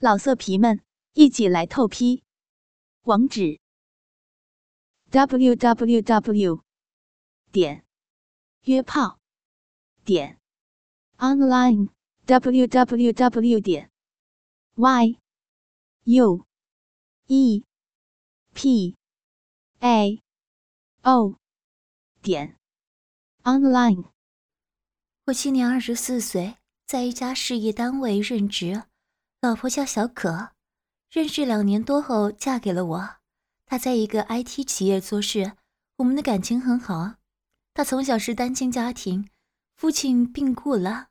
老色皮们，一起来透批！网址：w w w 点约炮点 online w w w 点 y u e p a o 点 online。我今年二十四岁，在一家事业单位任职。老婆叫小可，认识两年多后嫁给了我。她在一个 IT 企业做事，我们的感情很好。她从小是单亲家庭，父亲病故了。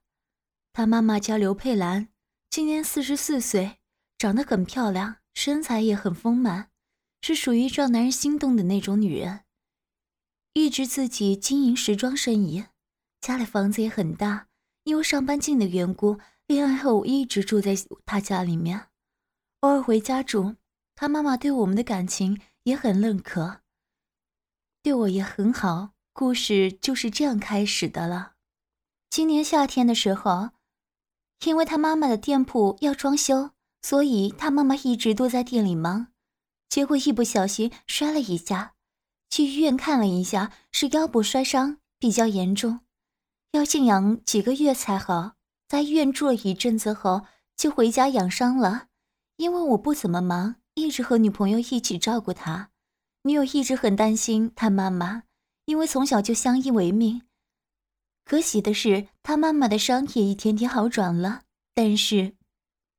她妈妈叫刘佩兰，今年四十四岁，长得很漂亮，身材也很丰满，是属于让男人心动的那种女人。一直自己经营时装生意，家里房子也很大，因为上班近的缘故。恋爱后我一直住在他家里面，偶尔回家住。他妈妈对我们的感情也很认可，对我也很好。故事就是这样开始的了。今年夏天的时候，因为他妈妈的店铺要装修，所以他妈妈一直都在店里忙。结果一不小心摔了一下，去医院看了一下，是腰部摔伤，比较严重，要静养几个月才好。在医院住了一阵子后，就回家养伤了。因为我不怎么忙，一直和女朋友一起照顾他。女友一直很担心他妈妈，因为从小就相依为命。可喜的是，他妈妈的伤也一天天好转了，但是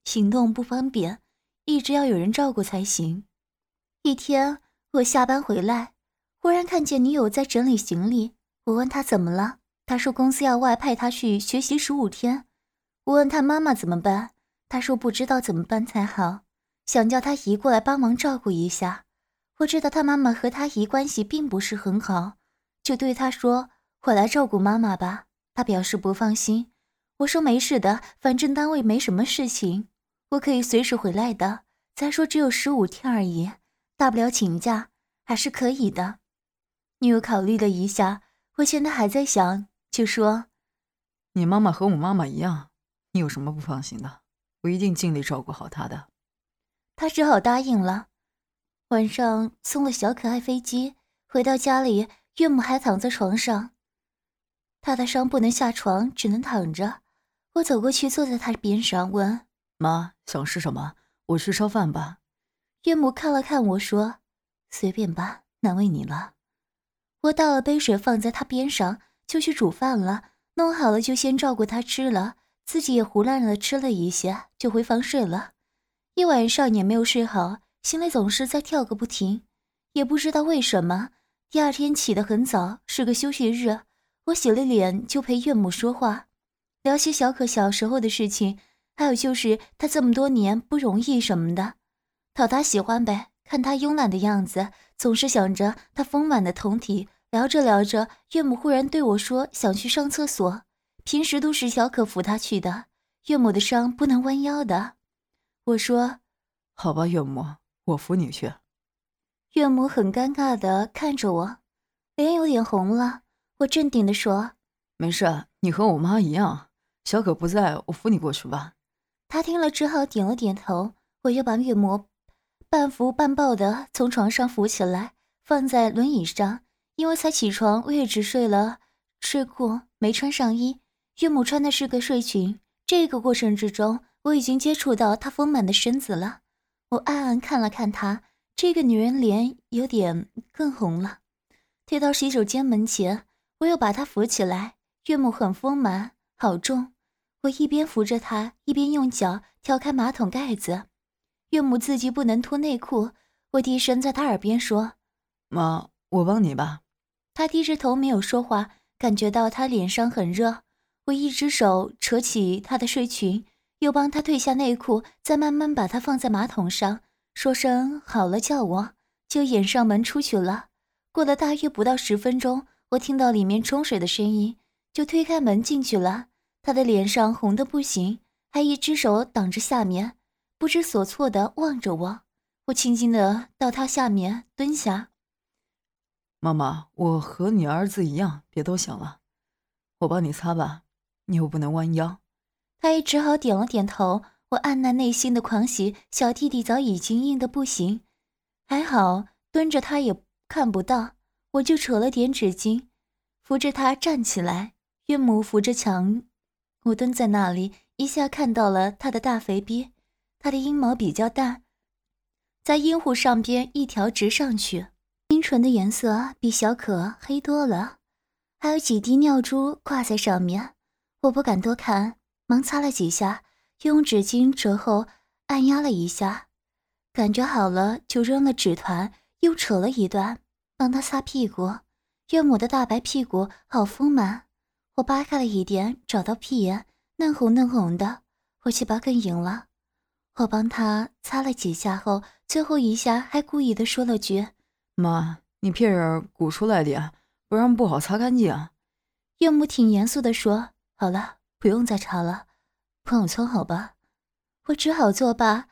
行动不方便，一直要有人照顾才行。一天，我下班回来，忽然看见女友在整理行李。我问她怎么了，她说公司要外派她去学习十五天。我问他妈妈怎么办，他说不知道怎么办才好，想叫他姨过来帮忙照顾一下。我知道他妈妈和他姨关系并不是很好，就对他说：“我来照顾妈妈吧。”他表示不放心。我说没事的，反正单位没什么事情，我可以随时回来的。再说只有十五天而已，大不了请假，还是可以的。女友考虑了一下，我见她还在想，就说：“你妈妈和我妈妈一样。”你有什么不放心的？我一定尽力照顾好他的。他只好答应了。晚上送了小可爱飞机，回到家里，岳母还躺在床上。他的伤不能下床，只能躺着。我走过去，坐在他边上，问：“妈，想吃什么？我去烧饭吧。”岳母看了看我说：“随便吧，难为你了。”我倒了杯水放在他边上，就去煮饭了。弄好了就先照顾他吃了。自己也胡乱的吃了一些，就回房睡了。一晚上也没有睡好，心里总是在跳个不停，也不知道为什么。第二天起得很早，是个休息日，我洗了脸就陪岳母说话，聊些小可小时候的事情，还有就是她这么多年不容易什么的，讨她喜欢呗。看她慵懒的样子，总是想着她丰满的酮体。聊着聊着，岳母忽然对我说：“想去上厕所。”平时都是小可扶他去的，岳母的伤不能弯腰的。我说：“好吧，岳母，我扶你去。”岳母很尴尬的看着我，脸有点红了。我镇定的说：“没事，你和我妈一样，小可不在，我扶你过去吧。”他听了只好点了点头。我又把岳母半扶半抱的从床上扶起来，放在轮椅上。因为才起床，我也只睡了睡裤，没穿上衣。岳母穿的是个睡裙，这个过程之中，我已经接触到她丰满的身子了。我暗暗看了看她，这个女人脸有点更红了。推到洗手间门前，我又把她扶起来。岳母很丰满，好重。我一边扶着她，一边用脚挑开马桶盖子。岳母自己不能脱内裤，我低声在她耳边说：“妈，我帮你吧。”她低着头没有说话，感觉到她脸上很热。我一只手扯起她的睡裙，又帮她褪下内裤，再慢慢把她放在马桶上，说声好了，叫我就掩上门出去了。过了大约不到十分钟，我听到里面冲水的声音，就推开门进去了。她的脸上红的不行，还一只手挡着下面，不知所措的望着我。我轻轻的到她下面蹲下，妈妈，我和你儿子一样，别多想了，我帮你擦吧。你又不能弯腰，他也只好点了点头。我按捺内心的狂喜，小弟弟早已经硬得不行，还好蹲着他也看不到，我就扯了点纸巾，扶着他站起来。岳母扶着墙，我蹲在那里，一下看到了他的大肥逼，他的阴毛比较大，在阴户上边一条直上去，阴唇的颜色比小可黑多了，还有几滴尿珠挂在上面，我不敢多看，忙擦了几下，用纸巾折后按压了一下，感觉好了就扔了纸团，又扯了一段，帮他擦屁股。岳母的大白屁股好丰满。我扒开了一点，找到屁眼，嫩红嫩红的，我去拔更硬了。我帮他擦了几下后，最后一下还故意的说了句：“妈，你屁眼鼓出来点，不然不好擦干净。”岳母挺严肃的说：“好了，不用再查了，帮我穿好吧。”我只好作罢，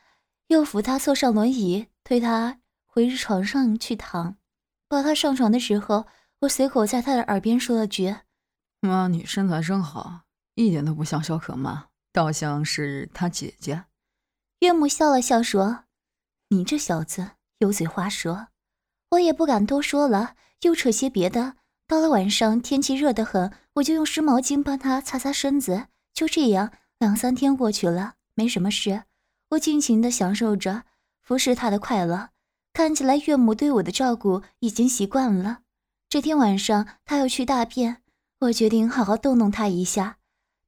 又扶他坐上轮椅，推他回床上去躺。抱他上床的时候，我随口在他的耳边说了句。妈，你身材真好，一点都不像小可妈，倒像是她姐姐。岳母笑了笑说：“你这小子油嘴滑舌。”我也不敢多说了，又扯些别的。到了晚上，天气热得很，我就用湿毛巾帮他擦擦身子。就这样，两三天过去了，没什么事，我尽情地享受着服侍他的快乐。看起来岳母对我的照顾已经习惯了。这天晚上，他要去大便。我决定好好逗弄他一下。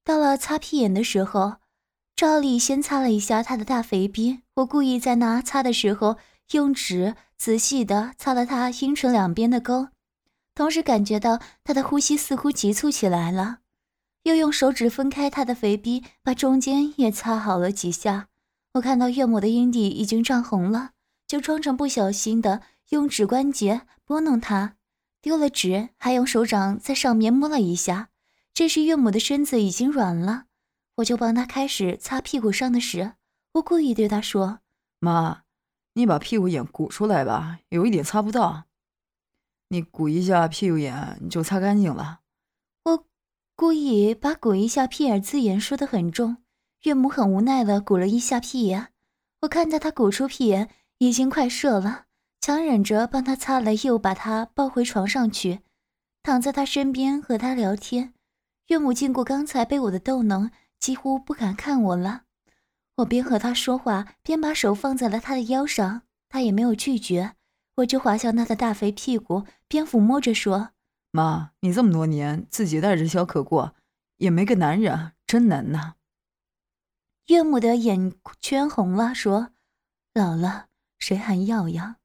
到了擦屁眼的时候，照例先擦了一下他的大肥逼。我故意在那擦的时候，用纸仔细的擦了他阴唇两边的沟，同时感觉到他的呼吸似乎急促起来了。又用手指分开他的肥逼，把中间也擦好了几下。我看到岳母的阴蒂已经涨红了，就装成不小心的用指关节拨弄它。丢了纸，还用手掌在上面摸了一下。这时岳母的身子已经软了，我就帮她开始擦屁股上的屎。我故意对她说：“妈，你把屁股眼鼓出来吧，有一点擦不到。你鼓一下屁股眼，你就擦干净了。”我故意把“鼓一下屁眼”字眼说得很重。岳母很无奈的鼓了一下屁眼。我看到她鼓出屁眼，已经快射了。强忍着帮他擦了，又把他抱回床上去，躺在他身边和他聊天。岳母经过刚才被我的逗弄，几乎不敢看我了。我边和他说话，边把手放在了他的腰上，他也没有拒绝。我就滑向他的大肥屁股，边抚摸着说：“妈，你这么多年自己带着小可过，也没个男人，真难呐。”岳母的眼圈红了，说：“老了，谁还要呀？”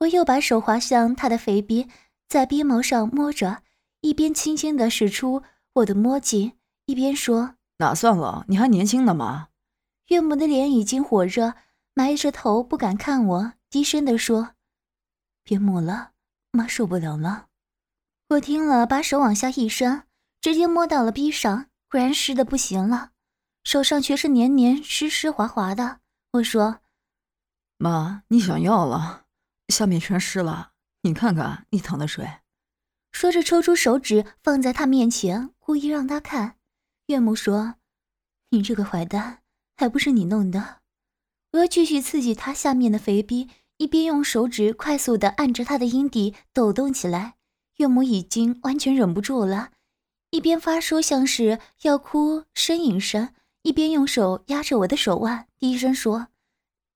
我又把手滑向他的肥逼，在逼毛上摸着，一边轻轻地使出我的摸劲，一边说：“哪算了，你还年轻呢嘛。”岳母的脸已经火热，埋着头不敢看我，低声地说：“别抹了，妈受不了了。”我听了，把手往下一伸，直接摸到了逼上，果然湿的不行了，手上全是黏黏湿湿滑滑的。我说：“妈，你想要了。”下面全湿了，你看看你淌的水。说着，抽出手指放在他面前，故意让他看。岳母说：“你这个坏蛋，还不是你弄的？”我要继续刺激他下面的肥逼，一边用手指快速的按着他的阴蒂抖动起来。岳母已经完全忍不住了，一边发出像是要哭呻吟声，一边用手压着我的手腕，低声说：“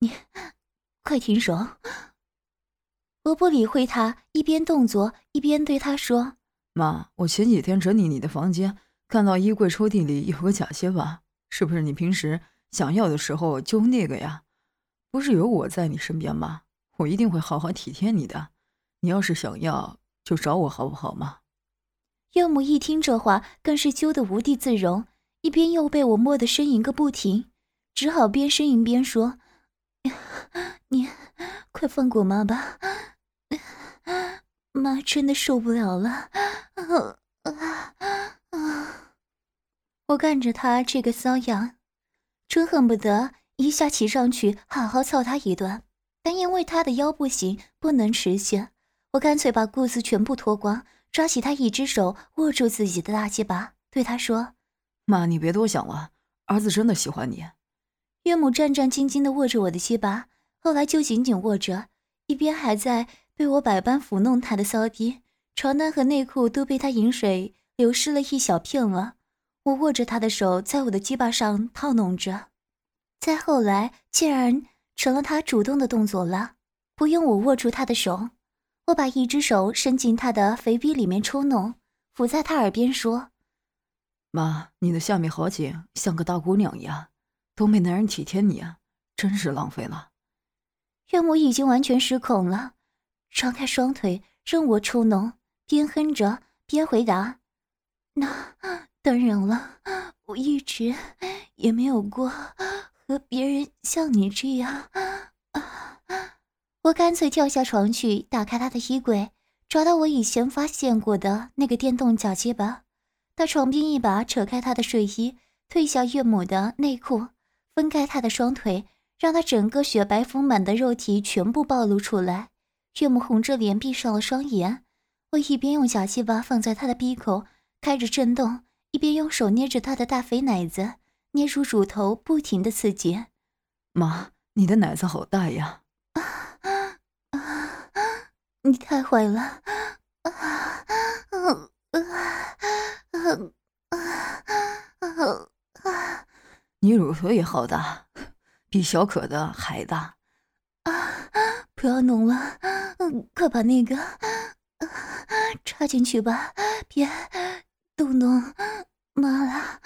你快停手。”我不理会他，一边动作一边对他说：“妈，我前几天整理你的房间，看到衣柜抽屉里有个假鞋吧？是不是你平时想要的时候就那个呀？不是有我在你身边吗？我一定会好好体贴你的。你要是想要，就找我好不好嘛？”岳母一听这话，更是羞得无地自容，一边又被我摸得呻吟个不停，只好边呻吟边说：“ 你快放过妈吧。”妈真的受不了了，我看着他这个骚样，真恨不得一下骑上去好好操他一顿。但因为他的腰不行，不能持续，我干脆把裤子全部脱光，抓起他一只手握住自己的大鸡巴，对他说：“妈，你别多想了，儿子真的喜欢你。”岳母战战兢兢地握着我的鸡巴，后来就紧紧握着，一边还在被我百般抚弄他的骚逼，床单和内裤都被他饮水流湿了一小片了。我握着他的手，在我的鸡巴上套弄着。再后来，竟然成了他主动的动作了，不用我握住他的手，我把一只手伸进他的肥逼里面抽弄，伏在他耳边说：“妈，你的下面好紧，像个大姑娘一样。”都没男人体贴你啊，真是浪费了。岳母已经完全失控了，张开双腿任我抽弄，边哼着边回答：“那当然了，我一直也没有过和别人像你这样。”我干脆跳下床去，打开他的衣柜，找到我以前发现过的那个电动脚接吧，到床边一把扯开他的睡衣，褪下岳母的内裤。分开他的双腿，让他整个雪白丰满的肉体全部暴露出来。岳母红着脸闭上了双眼。我一边用假鸡巴放在他的鼻口开着震动，一边用手捏着他的大肥奶子，捏住乳头，不停的刺激。妈，你的奶子好大呀！啊啊！你太坏了！啊啊啊啊啊啊！你乳头也好大，比小可的还大。啊！不要弄了，嗯，快把那个插进去吧，别动动妈了。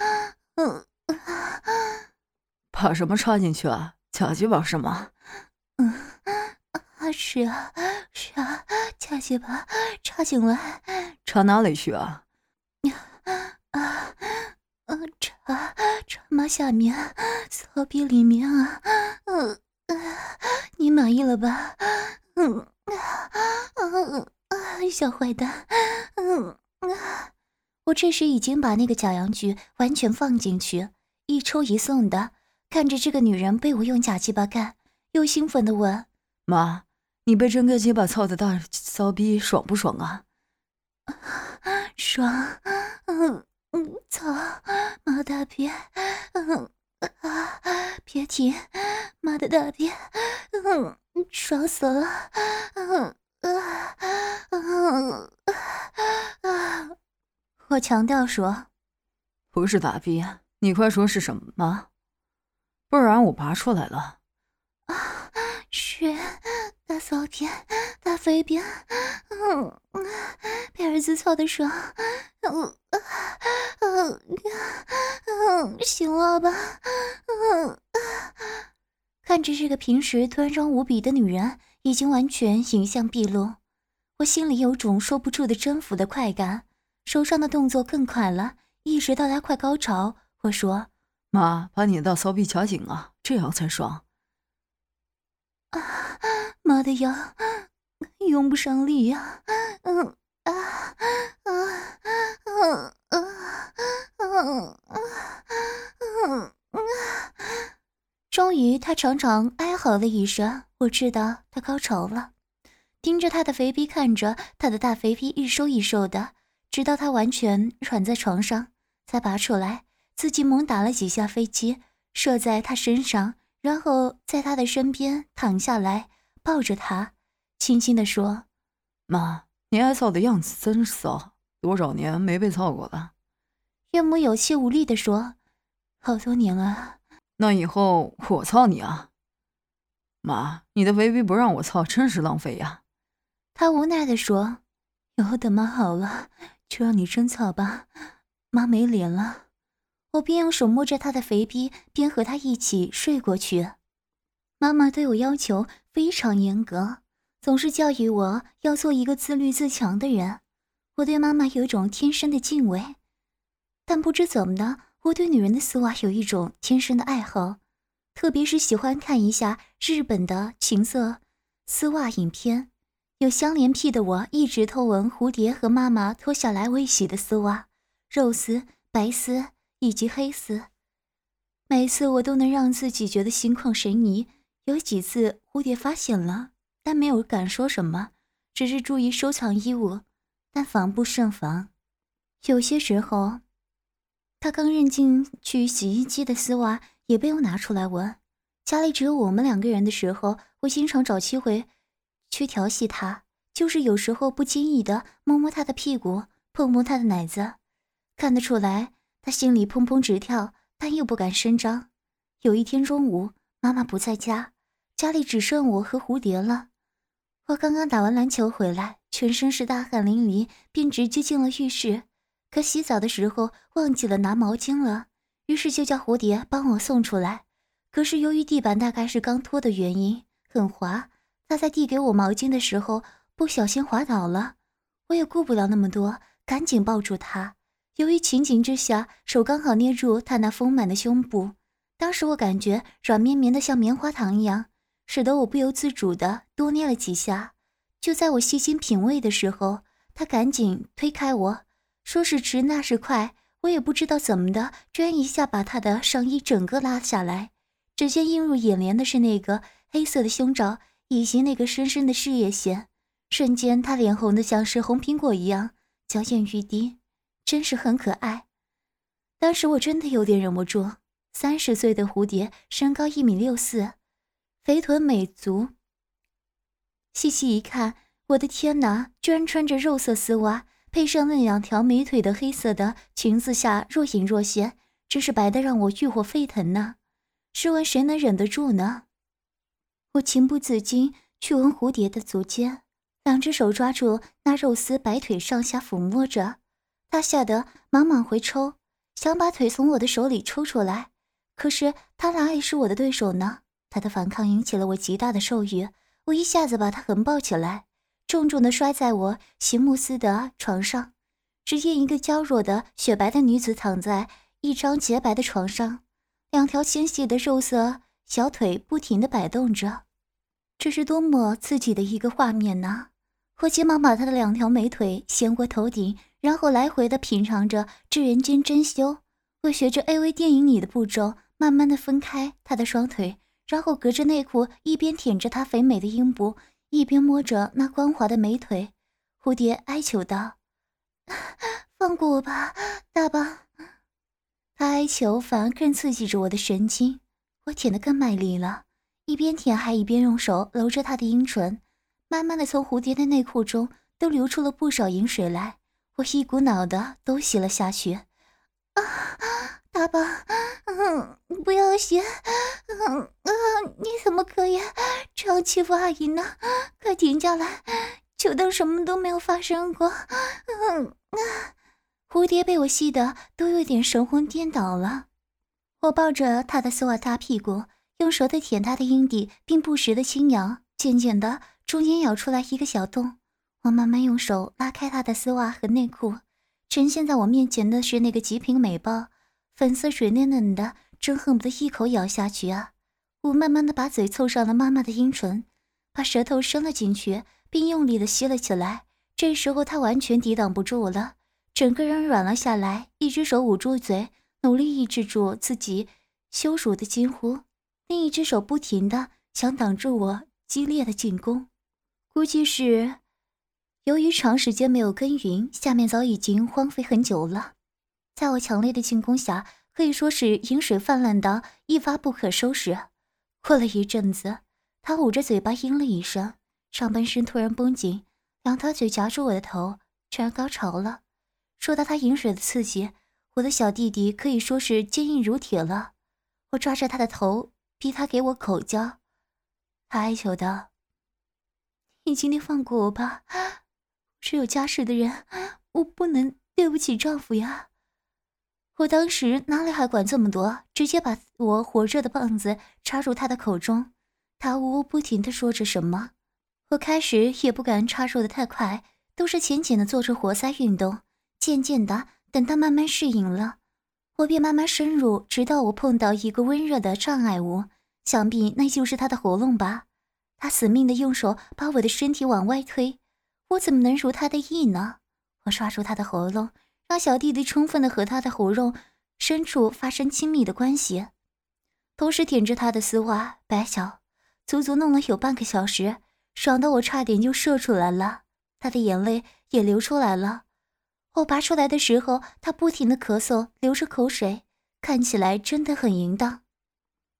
嗯，把什么插进去啊？假鸡巴是吗？嗯，啊，是啊，是啊，假鸡巴插进来。插哪里去啊？啊！啊，插插妈下面，骚逼里面啊，嗯，你满意了吧？嗯，嗯啊，小坏蛋，嗯啊，我这时已经把那个假阳具完全放进去，一抽一送的，看着这个女人被我用假鸡巴干，又兴奋的问：“妈，你被真个鸡巴操的大骚逼爽不爽啊？” 爽，嗯。嗯，操，妈大逼，嗯啊，别停，妈的大逼，嗯，爽死了，嗯啊啊啊！我强调说，不是大逼，你快说是什么，不然我拔出来了。啊，是大骚天，大肥逼，嗯，被儿子操的爽，嗯。嗯嗯，行了吧？嗯，看着这个平时端庄无比的女人，已经完全形像毕露，我心里有种说不出的征服的快感，手上的动作更快了，一直到她快高潮，我说：“妈，把你的骚逼夹紧啊，这样才爽。”啊，妈的腰，用不上力呀，嗯。啊啊啊啊啊啊！终于，他长长哀嚎了一声。我知道他高潮了，盯着他的肥逼，看着他的大肥逼一收一收的，直到他完全软在床上，才拔出来。自己猛打了几下飞机，射在他身上，然后在他的身边躺下来，抱着他，轻轻地说：“妈。”你挨操的样子真骚，多少年没被操过了？岳母有气无力地说：“好多年了。”那以后我操你啊！妈，你的肥逼不让我操，真是浪费呀！他无奈地说：“以后等妈好了，就让你真操吧。妈没脸了。”我边用手摸着他的肥逼，边和他一起睡过去。妈妈对我要求非常严格。总是教育我要做一个自律自强的人，我对妈妈有一种天生的敬畏，但不知怎么的，我对女人的丝袜有一种天生的爱好，特别是喜欢看一下日本的情色丝袜影片。有香莲癖的我，一直偷闻蝴蝶和妈妈脱下来未洗的丝袜，肉丝、白丝以及黑丝，每次我都能让自己觉得心旷神怡。有几次蝴蝶发现了。但没有敢说什么，只是注意收藏衣物，但防不胜防。有些时候，他刚扔进去洗衣机的丝袜也被我拿出来闻，家里只有我们两个人的时候，我经常找机会去调戏他，就是有时候不经意的摸摸他的屁股，碰摸他的奶子，看得出来他心里砰砰直跳，但又不敢声张。有一天中午，妈妈不在家，家里只剩我和蝴蝶了。我刚刚打完篮球回来，全身是大汗淋漓，便直接进了浴室。可洗澡的时候忘记了拿毛巾了，于是就叫蝴蝶帮我送出来。可是由于地板大概是刚拖的原因，很滑。他在递给我毛巾的时候不小心滑倒了，我也顾不了那么多，赶紧抱住他。由于情景之下，手刚好捏住他那丰满的胸部，当时我感觉软绵绵的，像棉花糖一样，使得我不由自主的多捏了几下。就在我细心品味的时候，他赶紧推开我，说是迟那是快，我也不知道怎么的，居然一下把他的上衣整个拉下来。只见映入眼帘的是那个黑色的胸罩，以及那个深深的事业线。瞬间，他脸红的像是红苹果一样，娇艳欲滴，真是很可爱。当时我真的有点忍不住。三十岁的蝴蝶，身高一米六四，肥臀美足。细细一看，我的天哪，居然穿着肉色丝袜，配上那两条美腿的黑色的裙子下若隐若现，真是白的让我欲火沸腾呢。试问谁能忍得住呢？我情不自禁去闻蝴蝶的足尖，两只手抓住那肉丝白腿上下抚摸着，他吓得忙忙回抽，想把腿从我的手里抽出来。可是他哪里是我的对手呢？他的反抗引起了我极大的兽欲，我一下子把他横抱起来，重重的摔在我席慕斯的床上。只见一个娇弱的雪白的女子躺在一张洁白的床上。两条纤细的肉色小腿不停地摆动着，这是多么刺激的一个画面呢！我急忙把她的两条美腿掀过头顶，然后来回的品尝着这人间珍馐。我学着 AV 电影里的步骤，慢慢的分开他的双腿，然后隔着内裤，一边舔着他肥美的阴部，一边摸着那光滑的美腿。蝴蝶哀求道：“ 放过我吧，大宝。”他哀求，反而更刺激着我的神经。我舔得更卖力了，一边舔还一边用手揉着他的阴唇，慢慢的从蝴蝶的内裤中都流出了不少饮水来。我一股脑的都吸了下去。啊，大宝，嗯，不要吸，嗯啊，你怎么可以这样欺负阿姨呢？快停下来，就当什么都没有发生过。嗯啊。蝴蝶被我吸得都有点神魂颠倒了，我抱着他的丝袜大屁股，用舌头舔他的阴蒂，并不时的轻咬。渐渐的，中间咬出来一个小洞。我慢慢用手拉开他的丝袜和内裤，呈现在我面前的是那个极品美包，粉色水嫩嫩的，真恨不得一口咬下去啊！我慢慢的把嘴凑上了妈妈的阴唇，把舌头伸了进去，并用力的吸了起来。这时候他完全抵挡不住了。整个人软了下来，一只手捂住嘴，努力抑制住自己羞辱的惊呼，另一只手不停的想挡住我激烈的进攻。估计是由于长时间没有耕耘，下面早已经荒废很久了。在我强烈的进攻下，可以说是饮水泛滥到一发不可收拾。过了一阵子，他捂着嘴巴应了一声，上半身突然绷紧，两条腿夹住我的头，全高潮了。受到他饮水的刺激，我的小弟弟可以说是坚硬如铁了。我抓着他的头，逼他给我口交。他哀求道：“你今天放过我吧，是有家室的人，我不能对不起丈夫呀。”我当时哪里还管这么多，直接把我火热的棒子插入他的口中。他呜呜不停地说着什么，我开始也不敢插入的太快，都是浅浅的做着活塞运动。渐渐的，等他慢慢适应了，我便慢慢深入，直到我碰到一个温热的障碍物，想必那就是他的喉咙吧。他死命的用手把我的身体往外推，我怎么能如他的意呢？我抓住他的喉咙，让小弟弟充分的和他的喉咙深处发生亲密的关系，同时舔着他的丝袜白小，足足弄了有半个小时，爽到我差点就射出来了，他的眼泪也流出来了。我拔出来的时候，他不停的咳嗽，流着口水，看起来真的很淫荡。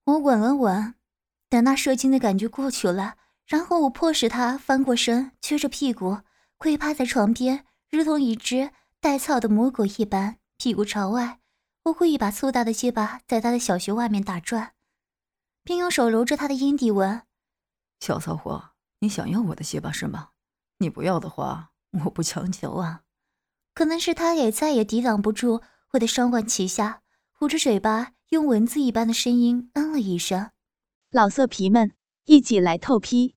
我吻了吻等那射精的感觉过去了，然后我迫使他翻过身，撅着屁股跪趴在床边，如同一只待操的母狗一般，屁股朝外。我故意把粗大的鸡巴在他的小穴外面打转，并用手揉着他的阴蒂问：“小骚货，你想要我的鸡巴是吗？你不要的话，我不强求啊。”可能是他也再也抵挡不住我的双管齐下，捂着嘴巴，用蚊子一般的声音嗯了一声。老色皮们，一起来透批！